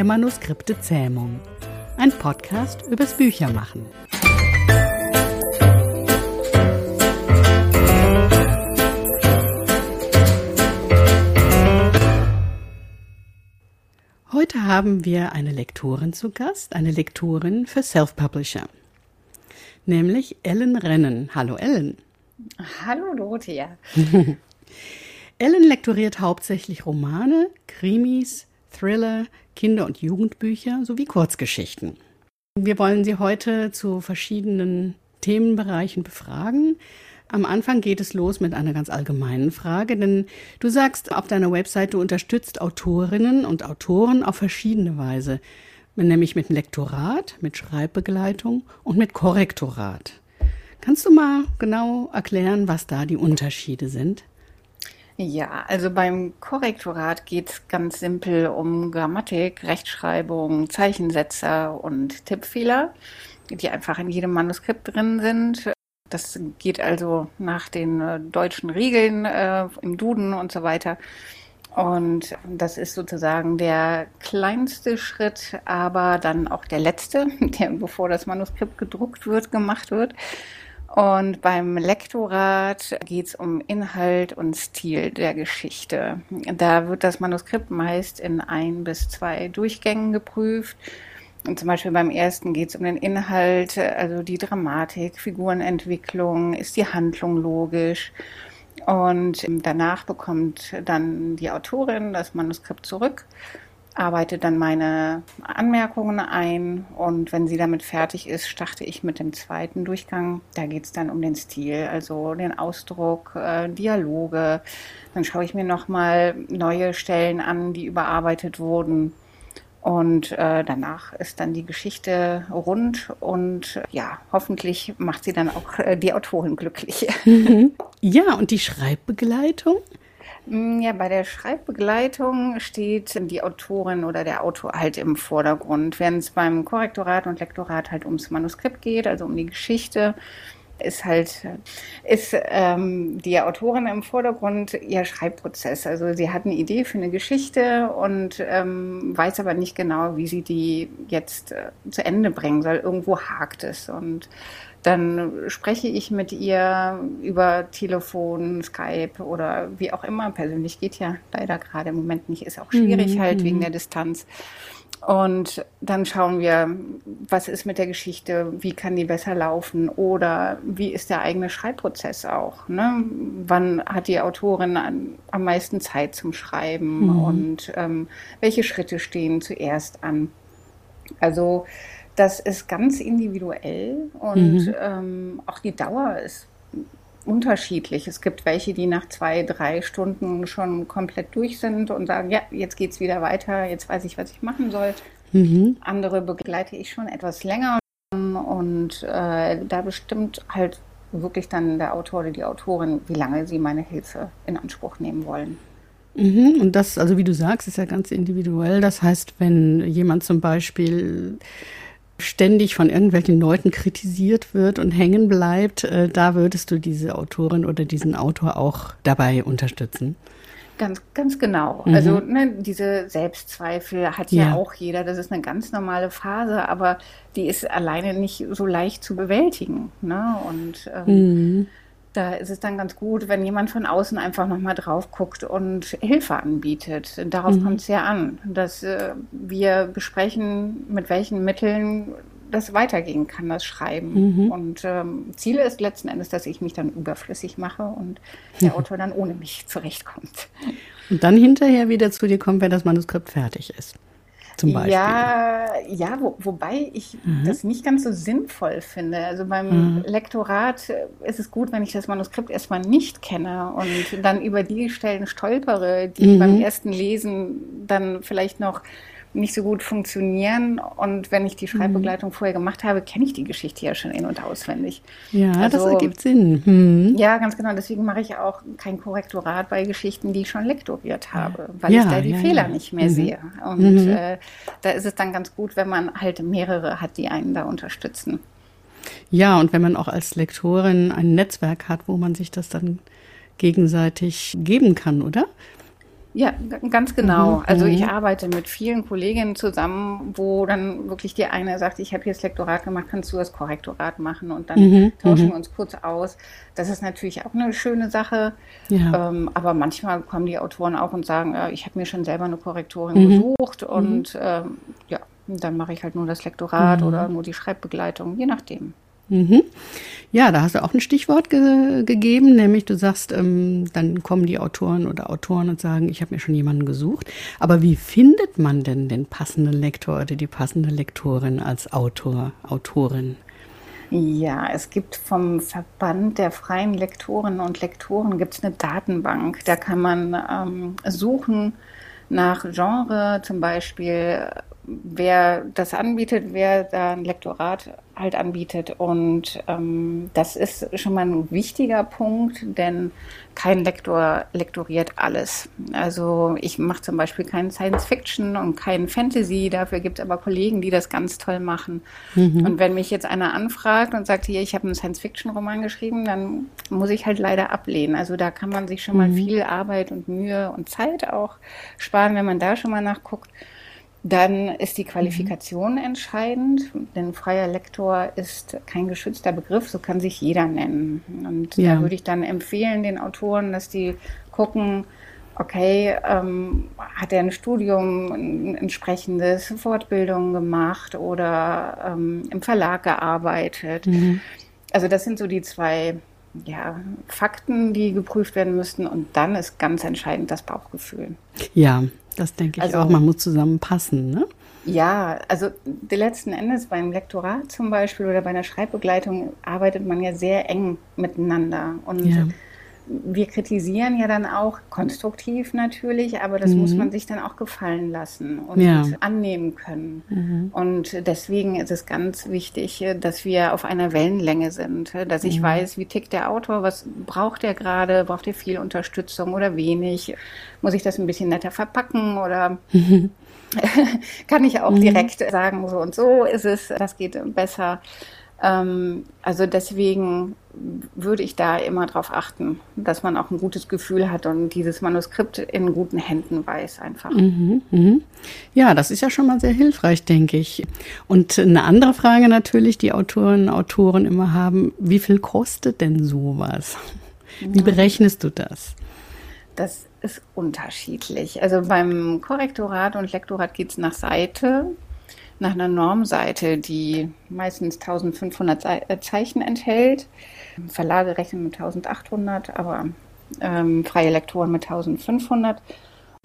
der Manuskripte-Zähmung. Ein Podcast übers Büchermachen. Heute haben wir eine Lektorin zu Gast, eine Lektorin für Self-Publisher, nämlich Ellen Rennen. Hallo Ellen. Hallo Dorothea. Ellen lektoriert hauptsächlich Romane, Krimis, Thriller, Kinder- und Jugendbücher sowie Kurzgeschichten. Wir wollen Sie heute zu verschiedenen Themenbereichen befragen. Am Anfang geht es los mit einer ganz allgemeinen Frage, denn du sagst auf deiner Website, du unterstützt Autorinnen und Autoren auf verschiedene Weise, nämlich mit Lektorat, mit Schreibbegleitung und mit Korrektorat. Kannst du mal genau erklären, was da die Unterschiede sind? Ja, also beim Korrektorat geht es ganz simpel um Grammatik, Rechtschreibung, Zeichensetzer und Tippfehler, die einfach in jedem Manuskript drin sind. Das geht also nach den äh, deutschen Regeln äh, im Duden und so weiter. Und das ist sozusagen der kleinste Schritt, aber dann auch der letzte, der bevor das Manuskript gedruckt wird, gemacht wird. Und beim Lektorat geht es um Inhalt und Stil der Geschichte. Da wird das Manuskript meist in ein bis zwei Durchgängen geprüft. Und zum Beispiel beim ersten geht es um den Inhalt, also die Dramatik, Figurenentwicklung, ist die Handlung logisch. Und danach bekommt dann die Autorin das Manuskript zurück arbeite dann meine Anmerkungen ein und wenn sie damit fertig ist, starte ich mit dem zweiten Durchgang. Da geht es dann um den Stil, also den Ausdruck, äh, Dialoge. Dann schaue ich mir nochmal neue Stellen an, die überarbeitet wurden. Und äh, danach ist dann die Geschichte rund und ja, hoffentlich macht sie dann auch äh, die Autorin glücklich. Mhm. Ja, und die Schreibbegleitung? Mm, ja, bei der Schreibbegleitung steht die Autorin oder der Autor halt im Vordergrund. Während es beim Korrektorat und Lektorat halt ums Manuskript geht, also um die Geschichte, ist halt ist ähm, die Autorin im Vordergrund ihr Schreibprozess. Also sie hat eine Idee für eine Geschichte und ähm, weiß aber nicht genau, wie sie die jetzt äh, zu Ende bringen soll. Irgendwo hakt es und dann spreche ich mit ihr über Telefon, Skype oder wie auch immer. Persönlich geht ja leider gerade im Moment nicht, ist auch schwierig mhm. halt wegen mhm. der Distanz. Und dann schauen wir, was ist mit der Geschichte, wie kann die besser laufen oder wie ist der eigene Schreibprozess auch. Ne? Wann hat die Autorin an, am meisten Zeit zum Schreiben mhm. und ähm, welche Schritte stehen zuerst an. Also das ist ganz individuell und mhm. ähm, auch die Dauer ist unterschiedlich. Es gibt welche, die nach zwei, drei Stunden schon komplett durch sind und sagen, ja, jetzt geht es wieder weiter, jetzt weiß ich, was ich machen soll. Mhm. Andere begleite ich schon etwas länger und äh, da bestimmt halt wirklich dann der Autor oder die Autorin, wie lange sie meine Hilfe in Anspruch nehmen wollen. Mhm. Und das, also wie du sagst, ist ja ganz individuell. Das heißt, wenn jemand zum Beispiel ständig von irgendwelchen Leuten kritisiert wird und hängen bleibt, äh, da würdest du diese Autorin oder diesen Autor auch dabei unterstützen. Ganz, ganz genau. Mhm. Also ne, diese Selbstzweifel hat ja. ja. auch jeder. Das ist eine ganz normale Phase, aber die ist alleine nicht so leicht zu bewältigen. Ne? Und ähm, mhm. Da ist es dann ganz gut, wenn jemand von außen einfach nochmal drauf guckt und Hilfe anbietet. Darauf mhm. kommt es ja an, dass äh, wir besprechen, mit welchen Mitteln das weitergehen kann, das Schreiben. Mhm. Und ähm, Ziel ist letzten Endes, dass ich mich dann überflüssig mache und der Autor dann ohne mich zurechtkommt. Und dann hinterher wieder zu dir kommt, wenn das Manuskript fertig ist zum Beispiel. Ja, ja wo, wobei ich mhm. das nicht ganz so sinnvoll finde. Also beim mhm. Lektorat ist es gut, wenn ich das Manuskript erstmal nicht kenne und dann über die Stellen stolpere, die mhm. beim ersten Lesen dann vielleicht noch nicht so gut funktionieren. Und wenn ich die mhm. Schreibbegleitung mhm. vorher gemacht habe, kenne ich die Geschichte ja schon in- und auswendig. Ja, also, das ergibt Sinn. Mhm. Ja, ganz genau. Deswegen mache ich auch kein Korrektorat bei Geschichten, die ich schon lektoriert habe, weil ja, ich da die ja, Fehler ja. nicht mehr mhm. sehe. Und mhm. äh, da ist es dann ganz gut, wenn man halt mehrere hat, die einen da unterstützen. Ja, und wenn man auch als Lektorin ein Netzwerk hat, wo man sich das dann gegenseitig geben kann, oder? Ja, ganz genau. Mhm. Also ich mhm. arbeite mit vielen Kolleginnen zusammen, wo dann wirklich die eine sagt, ich habe hier das Lektorat gemacht, kannst du das Korrektorat machen und dann mhm. tauschen mhm. wir uns kurz aus. Das ist natürlich auch eine schöne Sache. Ja. Ähm, aber manchmal kommen die Autoren auch und sagen, ja, ich habe mir schon selber eine Korrektorin mhm. gesucht und ähm, ja, dann mache ich halt nur das Lektorat oder nur die Schreibbegleitung, je nachdem. Mhm. Ja, da hast du auch ein Stichwort ge gegeben, nämlich du sagst, ähm, dann kommen die Autoren oder Autoren und sagen, ich habe mir schon jemanden gesucht. Aber wie findet man denn den passenden Lektor oder die passende Lektorin als Autor, Autorin? Ja, es gibt vom Verband der freien Lektorinnen und Lektoren gibt's eine Datenbank. Da kann man ähm, suchen nach Genre, zum Beispiel wer das anbietet, wer da ein Lektorat halt anbietet. Und ähm, das ist schon mal ein wichtiger Punkt, denn kein Lektor lektoriert alles. Also ich mache zum Beispiel keinen Science Fiction und keinen Fantasy, dafür gibt es aber Kollegen, die das ganz toll machen. Mhm. Und wenn mich jetzt einer anfragt und sagt, hier, ich habe einen Science Fiction Roman geschrieben, dann muss ich halt leider ablehnen. Also da kann man sich schon mal mhm. viel Arbeit und Mühe und Zeit auch sparen, wenn man da schon mal nachguckt. Dann ist die Qualifikation mhm. entscheidend, denn freier Lektor ist kein geschützter Begriff, so kann sich jeder nennen. Und ja. da würde ich dann empfehlen den Autoren, dass die gucken, okay, ähm, hat er ein Studium, ein entsprechendes Fortbildung gemacht oder ähm, im Verlag gearbeitet. Mhm. Also das sind so die zwei ja, Fakten, die geprüft werden müssten. Und dann ist ganz entscheidend das Bauchgefühl. Ja, das denke ich also, auch. Man muss zusammenpassen, ne? Ja, also letzten Endes beim Lektorat zum Beispiel oder bei einer Schreibbegleitung arbeitet man ja sehr eng miteinander. Und ja wir kritisieren ja dann auch konstruktiv natürlich, aber das mhm. muss man sich dann auch gefallen lassen und ja. annehmen können. Mhm. Und deswegen ist es ganz wichtig, dass wir auf einer Wellenlänge sind, dass ich mhm. weiß, wie tickt der Autor, was braucht er gerade, braucht er viel Unterstützung oder wenig, muss ich das ein bisschen netter verpacken oder kann ich auch mhm. direkt sagen, so und so ist es, das geht besser. Ähm, also deswegen würde ich da immer darauf achten, dass man auch ein gutes Gefühl hat und dieses Manuskript in guten Händen weiß einfach. Mhm, mh. Ja, das ist ja schon mal sehr hilfreich, denke ich. Und eine andere Frage natürlich, die Autoren, Autoren immer haben, wie viel kostet denn sowas? Wie berechnest du das? Das ist unterschiedlich. Also beim Korrektorat und Lektorat geht es nach Seite nach einer Normseite, die meistens 1500 äh, Zeichen enthält. Verlage rechnen mit 1800, aber ähm, freie Lektoren mit 1500.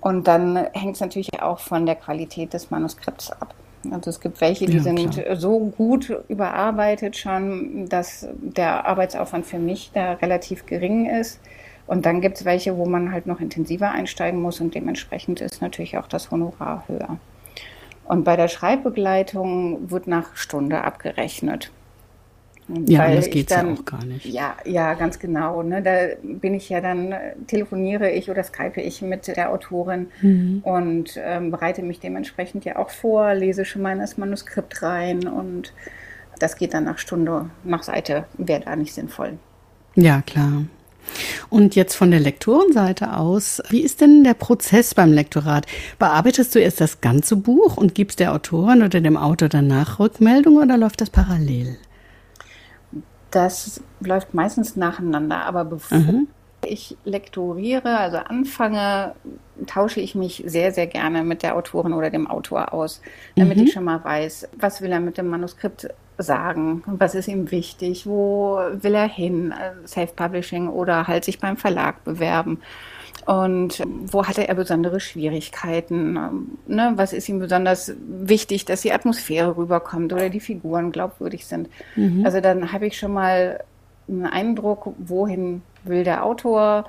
Und dann hängt es natürlich auch von der Qualität des Manuskripts ab. Also es gibt welche, die ja, sind so gut überarbeitet schon, dass der Arbeitsaufwand für mich da relativ gering ist. Und dann gibt es welche, wo man halt noch intensiver einsteigen muss und dementsprechend ist natürlich auch das Honorar höher. Und bei der Schreibbegleitung wird nach Stunde abgerechnet. Ja, das geht ja auch gar nicht. Ja, ja, ganz genau. Ne? Da bin ich ja dann, telefoniere ich oder skype ich mit der Autorin mhm. und ähm, bereite mich dementsprechend ja auch vor, lese schon mal das Manuskript rein und das geht dann nach Stunde, nach Seite, wäre da nicht sinnvoll. Ja, klar. Und jetzt von der Lektorenseite aus, wie ist denn der Prozess beim Lektorat? Bearbeitest du erst das ganze Buch und gibst der Autorin oder dem Autor danach Rückmeldung oder läuft das parallel? Das läuft meistens nacheinander, aber bevor mhm. ich lektoriere, also anfange, tausche ich mich sehr, sehr gerne mit der Autorin oder dem Autor aus, damit mhm. ich schon mal weiß, was will er mit dem Manuskript sagen? Was ist ihm wichtig? Wo will er hin? Self-Publishing oder halt sich beim Verlag bewerben? Und wo hatte er besondere Schwierigkeiten? Ne? Was ist ihm besonders wichtig, dass die Atmosphäre rüberkommt oder die Figuren glaubwürdig sind? Mhm. Also dann habe ich schon mal einen Eindruck, wohin will der Autor,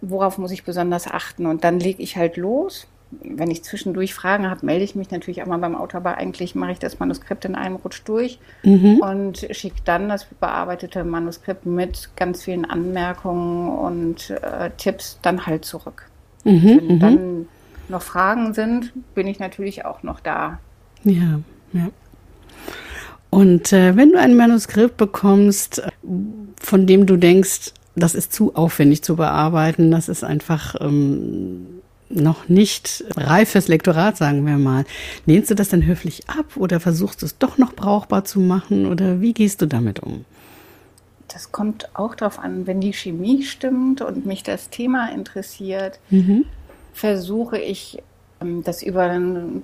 worauf muss ich besonders achten? Und dann lege ich halt los wenn ich zwischendurch Fragen habe, melde ich mich natürlich auch mal beim Autor, aber eigentlich mache ich das Manuskript in einem Rutsch durch mhm. und schicke dann das bearbeitete Manuskript mit ganz vielen Anmerkungen und äh, Tipps dann halt zurück. Mhm. Wenn mhm. dann noch Fragen sind, bin ich natürlich auch noch da. Ja, ja. Und äh, wenn du ein Manuskript bekommst, von dem du denkst, das ist zu aufwendig zu bearbeiten, das ist einfach ähm, noch nicht reif fürs Lektorat, sagen wir mal. Lehnst du das dann höflich ab oder versuchst du es doch noch brauchbar zu machen oder wie gehst du damit um? Das kommt auch darauf an, wenn die Chemie stimmt und mich das Thema interessiert, mhm. versuche ich ähm, das über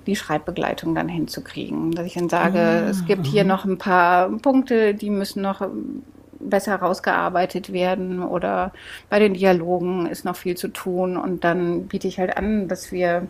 die Schreibbegleitung dann hinzukriegen. Dass ich dann sage, ah, es gibt hier noch ein paar Punkte, die müssen noch besser rausgearbeitet werden oder bei den Dialogen ist noch viel zu tun und dann biete ich halt an, dass wir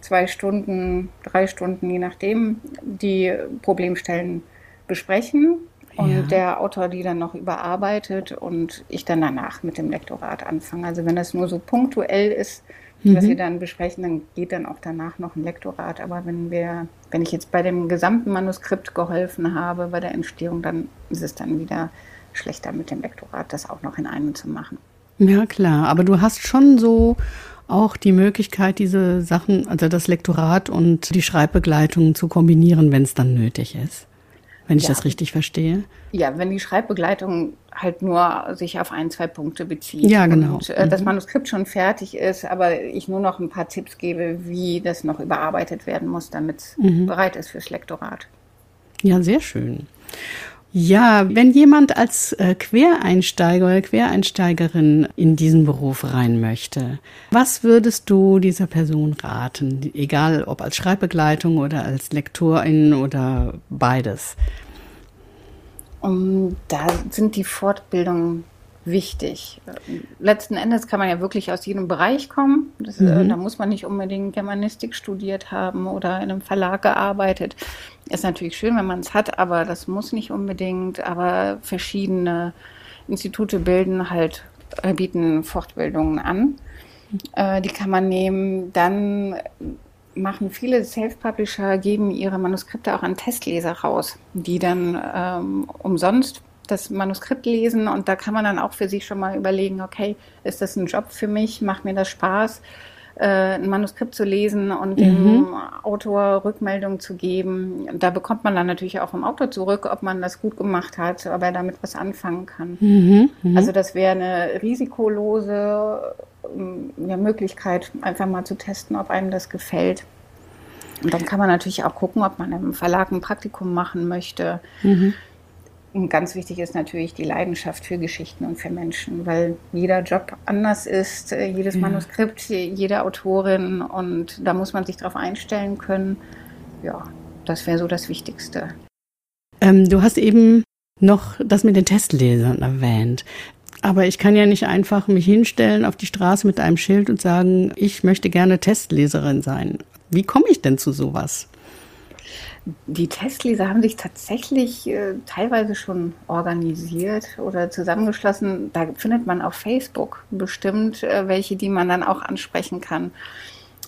zwei Stunden, drei Stunden, je nachdem, die Problemstellen besprechen und ja. der Autor die dann noch überarbeitet und ich dann danach mit dem Lektorat anfange. Also wenn das nur so punktuell ist, mhm. was wir dann besprechen, dann geht dann auch danach noch ein Lektorat. Aber wenn wir, wenn ich jetzt bei dem gesamten Manuskript geholfen habe, bei der Entstehung, dann ist es dann wieder schlechter mit dem Lektorat, das auch noch in einem zu machen. Ja, klar. Aber du hast schon so auch die Möglichkeit, diese Sachen, also das Lektorat und die Schreibbegleitung zu kombinieren, wenn es dann nötig ist wenn ich ja. das richtig verstehe. Ja, wenn die Schreibbegleitung halt nur sich auf ein, zwei Punkte bezieht. Ja, genau. Und äh, mhm. das Manuskript schon fertig ist, aber ich nur noch ein paar Tipps gebe, wie das noch überarbeitet werden muss, damit es mhm. bereit ist fürs Lektorat. Ja, sehr schön. Ja, wenn jemand als äh, Quereinsteiger oder Quereinsteigerin in diesen Beruf rein möchte, was würdest du dieser Person raten? Egal ob als Schreibbegleitung oder als Lektorin oder beides. Um, da sind die Fortbildungen wichtig. Letzten Endes kann man ja wirklich aus jedem Bereich kommen. Das, äh, mhm. Da muss man nicht unbedingt Germanistik studiert haben oder in einem Verlag gearbeitet. Ist natürlich schön, wenn man es hat, aber das muss nicht unbedingt. Aber verschiedene Institute bilden halt, äh, bieten Fortbildungen an. Äh, die kann man nehmen. Dann machen viele Self-Publisher, geben ihre Manuskripte auch an Testleser raus, die dann ähm, umsonst das Manuskript lesen und da kann man dann auch für sich schon mal überlegen, okay, ist das ein Job für mich? Macht mir das Spaß, äh, ein Manuskript zu lesen und mhm. dem Autor Rückmeldung zu geben? Da bekommt man dann natürlich auch vom Autor zurück, ob man das gut gemacht hat, ob er damit was anfangen kann. Mhm. Mhm. Also das wäre eine risikolose ähm, ja, Möglichkeit, einfach mal zu testen, ob einem das gefällt. Und dann kann man natürlich auch gucken, ob man im Verlag ein Praktikum machen möchte. Mhm. Und ganz wichtig ist natürlich die Leidenschaft für Geschichten und für Menschen, weil jeder Job anders ist, äh, jedes ja. Manuskript, jede Autorin und da muss man sich darauf einstellen können. Ja, das wäre so das Wichtigste. Ähm, du hast eben noch das mit den Testlesern erwähnt. Aber ich kann ja nicht einfach mich hinstellen auf die Straße mit einem Schild und sagen, ich möchte gerne Testleserin sein. Wie komme ich denn zu sowas? Die Testleser haben sich tatsächlich äh, teilweise schon organisiert oder zusammengeschlossen. Da findet man auf Facebook bestimmt äh, welche, die man dann auch ansprechen kann.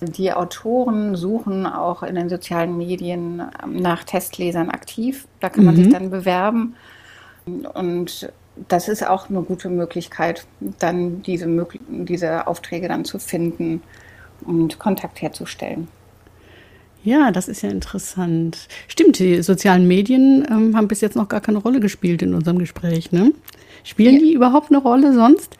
Die Autoren suchen auch in den sozialen Medien ähm, nach Testlesern aktiv. Da kann man mhm. sich dann bewerben. Und das ist auch eine gute Möglichkeit, dann diese, diese Aufträge dann zu finden und Kontakt herzustellen. Ja, das ist ja interessant. Stimmt, die sozialen Medien ähm, haben bis jetzt noch gar keine Rolle gespielt in unserem Gespräch. Ne? Spielen ja. die überhaupt eine Rolle sonst?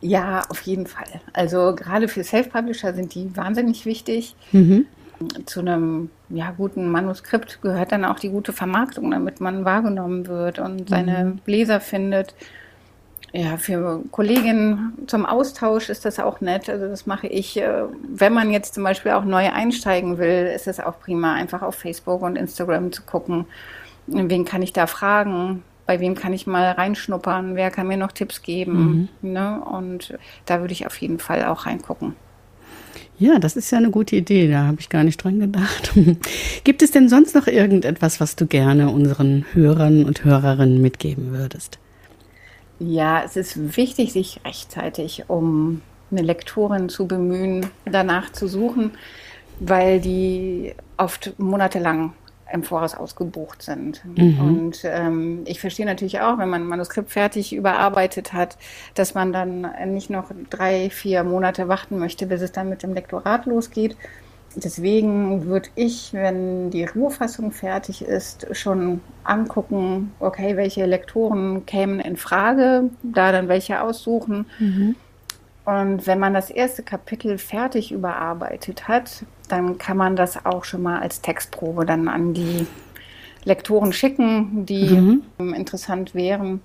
Ja, auf jeden Fall. Also gerade für Self-Publisher sind die wahnsinnig wichtig. Mhm. Zu einem ja, guten Manuskript gehört dann auch die gute Vermarktung, damit man wahrgenommen wird und seine mhm. Leser findet ja, für Kolleginnen zum Austausch ist das auch nett. Also das mache ich, äh, wenn man jetzt zum Beispiel auch neu einsteigen will, ist es auch prima, einfach auf Facebook und Instagram zu gucken, wen kann ich da fragen, bei wem kann ich mal reinschnuppern, wer kann mir noch Tipps geben. Mhm. Ne? Und da würde ich auf jeden Fall auch reingucken. Ja, das ist ja eine gute Idee, da habe ich gar nicht dran gedacht. Gibt es denn sonst noch irgendetwas, was du gerne unseren Hörern und Hörerinnen mitgeben würdest? Ja, es ist wichtig, sich rechtzeitig um eine Lektorin zu bemühen, danach zu suchen, weil die oft monatelang im Voraus ausgebucht sind. Mhm. Und ähm, ich verstehe natürlich auch, wenn man ein Manuskript fertig überarbeitet hat, dass man dann nicht noch drei, vier Monate warten möchte, bis es dann mit dem Lektorat losgeht, Deswegen würde ich, wenn die Rohfassung fertig ist, schon angucken, okay, welche Lektoren kämen in Frage, da dann welche aussuchen. Mhm. Und wenn man das erste Kapitel fertig überarbeitet hat, dann kann man das auch schon mal als Textprobe dann an die Lektoren schicken, die mhm. interessant wären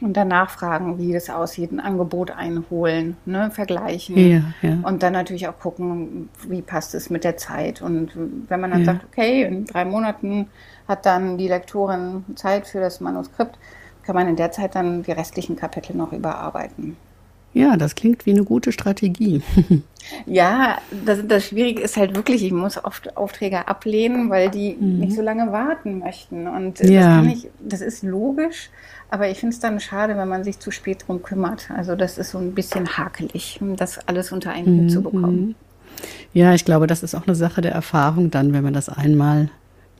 und danach fragen, wie das aussieht, ein Angebot einholen, ne, vergleichen ja, ja. und dann natürlich auch gucken, wie passt es mit der Zeit. Und wenn man dann ja. sagt, okay, in drei Monaten hat dann die Lektorin Zeit für das Manuskript, kann man in der Zeit dann die restlichen Kapitel noch überarbeiten. Ja, das klingt wie eine gute Strategie. ja, das, das Schwierige ist halt wirklich, ich muss oft Aufträge ablehnen, weil die mhm. nicht so lange warten möchten. Und ja. das, ich, das ist logisch, aber ich finde es dann schade, wenn man sich zu spät drum kümmert. Also das ist so ein bisschen hakelig, das alles unter einen Hut mhm. zu bekommen. Mhm. Ja, ich glaube, das ist auch eine Sache der Erfahrung dann, wenn man das einmal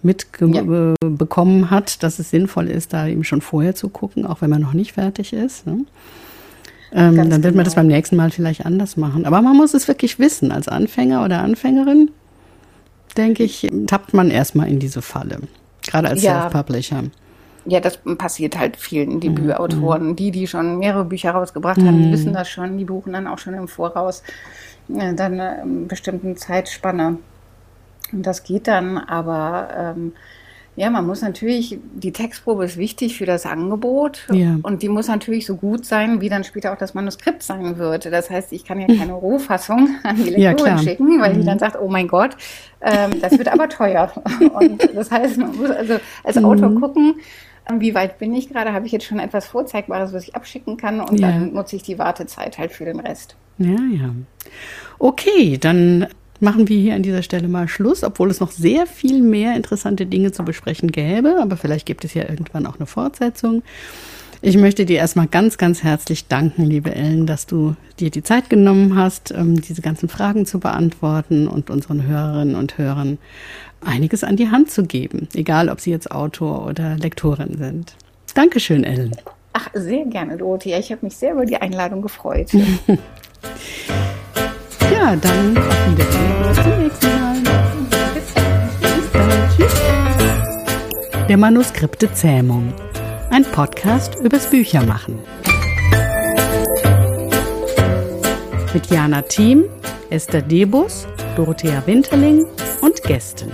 mitbekommen ja. hat, dass es sinnvoll ist, da eben schon vorher zu gucken, auch wenn man noch nicht fertig ist. Ne? Ähm, dann wird genau. man das genau. beim nächsten Mal vielleicht anders machen. Aber man muss es wirklich wissen. Als Anfänger oder Anfängerin, denke ich, tappt man erstmal in diese Falle. Gerade als ja. Self-Publisher. Ja, das passiert halt vielen Debütautoren. Mhm. Die, die schon mehrere Bücher rausgebracht haben, die mhm. wissen das schon, die buchen dann auch schon im Voraus äh, dann eine bestimmten Zeitspanne. Und das geht dann, aber ähm, ja, man muss natürlich, die Textprobe ist wichtig für das Angebot ja. und die muss natürlich so gut sein, wie dann später auch das Manuskript sein wird. Das heißt, ich kann ja keine Rohfassung an die Lektorin ja, schicken, weil mhm. die dann sagt, oh mein Gott, ähm, das wird aber teuer. Und das heißt, man muss also als mhm. Autor gucken, wie weit bin ich gerade? Habe ich jetzt schon etwas Vorzeigbares, was ich abschicken kann? Und ja. dann nutze ich die Wartezeit halt für den Rest. Ja, ja. Okay, dann machen wir hier an dieser Stelle mal Schluss, obwohl es noch sehr viel mehr interessante Dinge zu besprechen gäbe. Aber vielleicht gibt es ja irgendwann auch eine Fortsetzung. Ich möchte dir erstmal ganz, ganz herzlich danken, liebe Ellen, dass du dir die Zeit genommen hast, ähm, diese ganzen Fragen zu beantworten und unseren Hörerinnen und Hörern einiges an die Hand zu geben, egal ob sie jetzt Autor oder Lektorin sind. Dankeschön, Ellen. Ach, sehr gerne, Dorothea. Ich habe mich sehr über die Einladung gefreut. Ja, dann Wiedersehen. Bis zum nächsten Mal. Bis dann. Tschüss. Der Manuskripte Zähmung. Ein Podcast übers Büchermachen. Mit Jana Thiem, Esther Debus, Dorothea Winterling und Gästen.